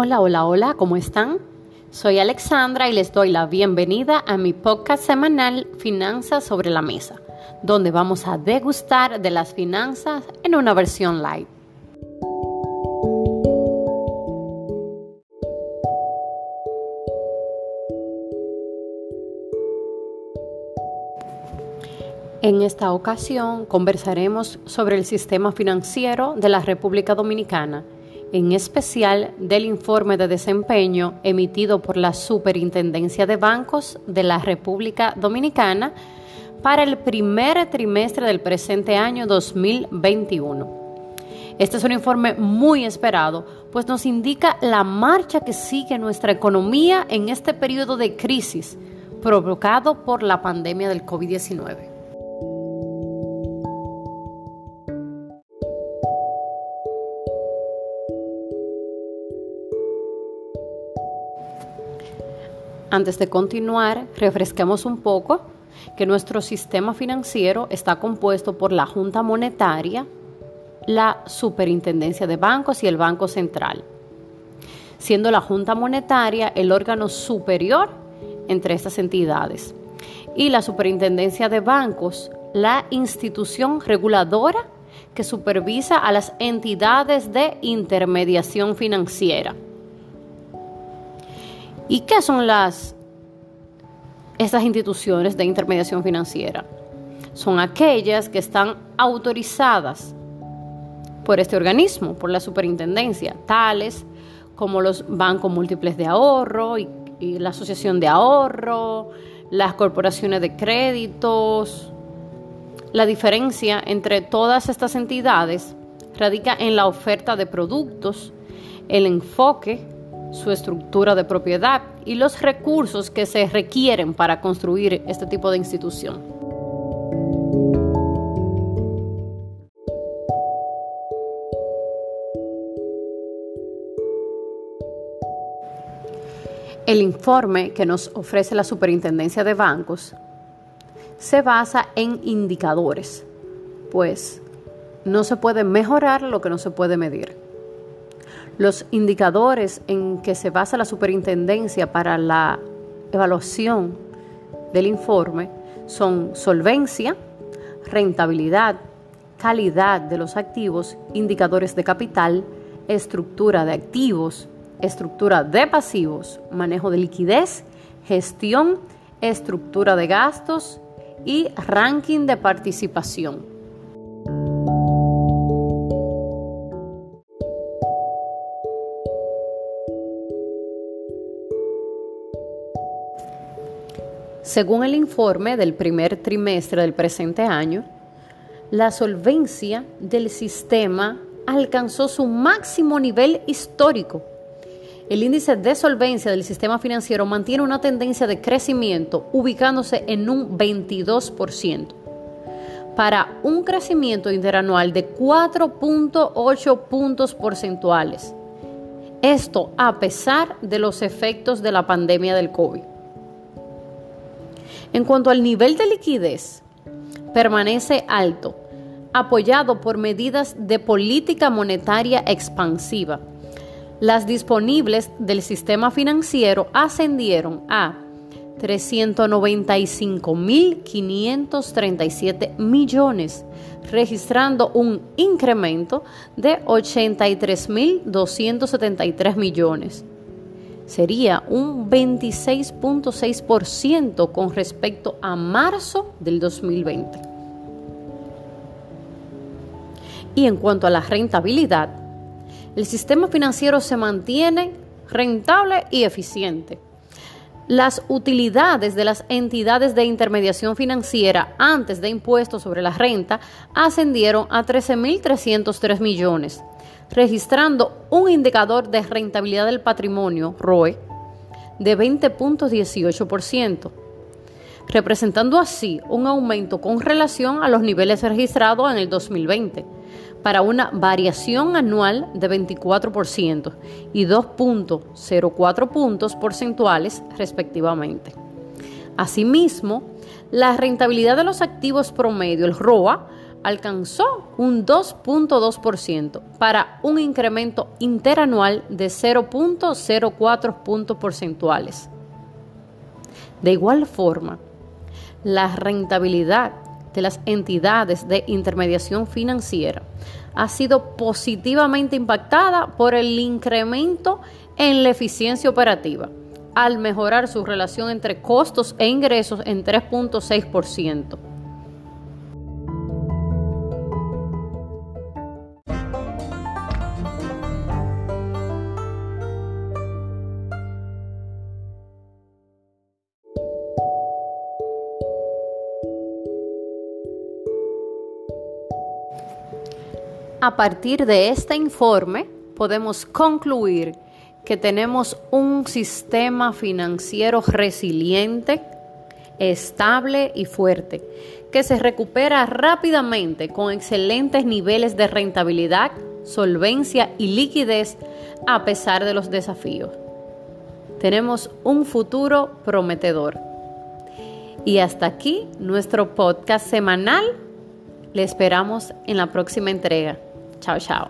Hola, hola, hola, ¿cómo están? Soy Alexandra y les doy la bienvenida a mi podcast semanal Finanzas sobre la Mesa, donde vamos a degustar de las finanzas en una versión live. En esta ocasión conversaremos sobre el sistema financiero de la República Dominicana, en especial del informe de desempeño emitido por la Superintendencia de Bancos de la República Dominicana para el primer trimestre del presente año 2021. Este es un informe muy esperado, pues nos indica la marcha que sigue nuestra economía en este periodo de crisis provocado por la pandemia del COVID-19. Antes de continuar, refresquemos un poco que nuestro sistema financiero está compuesto por la Junta Monetaria, la Superintendencia de Bancos y el Banco Central, siendo la Junta Monetaria el órgano superior entre estas entidades y la Superintendencia de Bancos la institución reguladora que supervisa a las entidades de intermediación financiera. ¿Y qué son las estas instituciones de intermediación financiera? Son aquellas que están autorizadas por este organismo, por la superintendencia, tales como los bancos múltiples de ahorro y, y la asociación de ahorro, las corporaciones de créditos. La diferencia entre todas estas entidades radica en la oferta de productos, el enfoque su estructura de propiedad y los recursos que se requieren para construir este tipo de institución. El informe que nos ofrece la Superintendencia de Bancos se basa en indicadores, pues no se puede mejorar lo que no se puede medir. Los indicadores en que se basa la superintendencia para la evaluación del informe son solvencia, rentabilidad, calidad de los activos, indicadores de capital, estructura de activos, estructura de pasivos, manejo de liquidez, gestión, estructura de gastos y ranking de participación. Según el informe del primer trimestre del presente año, la solvencia del sistema alcanzó su máximo nivel histórico. El índice de solvencia del sistema financiero mantiene una tendencia de crecimiento ubicándose en un 22%, para un crecimiento interanual de 4.8 puntos porcentuales. Esto a pesar de los efectos de la pandemia del COVID. En cuanto al nivel de liquidez, permanece alto, apoyado por medidas de política monetaria expansiva. Las disponibles del sistema financiero ascendieron a 395.537 millones, registrando un incremento de 83.273 millones sería un 26.6% con respecto a marzo del 2020. Y en cuanto a la rentabilidad, el sistema financiero se mantiene rentable y eficiente. Las utilidades de las entidades de intermediación financiera antes de impuestos sobre la renta ascendieron a 13.303 millones, registrando un indicador de rentabilidad del patrimonio, ROE, de 20.18%, representando así un aumento con relación a los niveles registrados en el 2020, para una variación anual de 24% y 2.04 puntos porcentuales respectivamente. Asimismo, la rentabilidad de los activos promedio, el ROA, alcanzó un 2.2% para un incremento interanual de 0.04 puntos porcentuales. De igual forma, la rentabilidad de las entidades de intermediación financiera ha sido positivamente impactada por el incremento en la eficiencia operativa, al mejorar su relación entre costos e ingresos en 3.6%. A partir de este informe podemos concluir que tenemos un sistema financiero resiliente, estable y fuerte, que se recupera rápidamente con excelentes niveles de rentabilidad, solvencia y liquidez a pesar de los desafíos. Tenemos un futuro prometedor. Y hasta aquí nuestro podcast semanal. Le esperamos en la próxima entrega. 悄悄。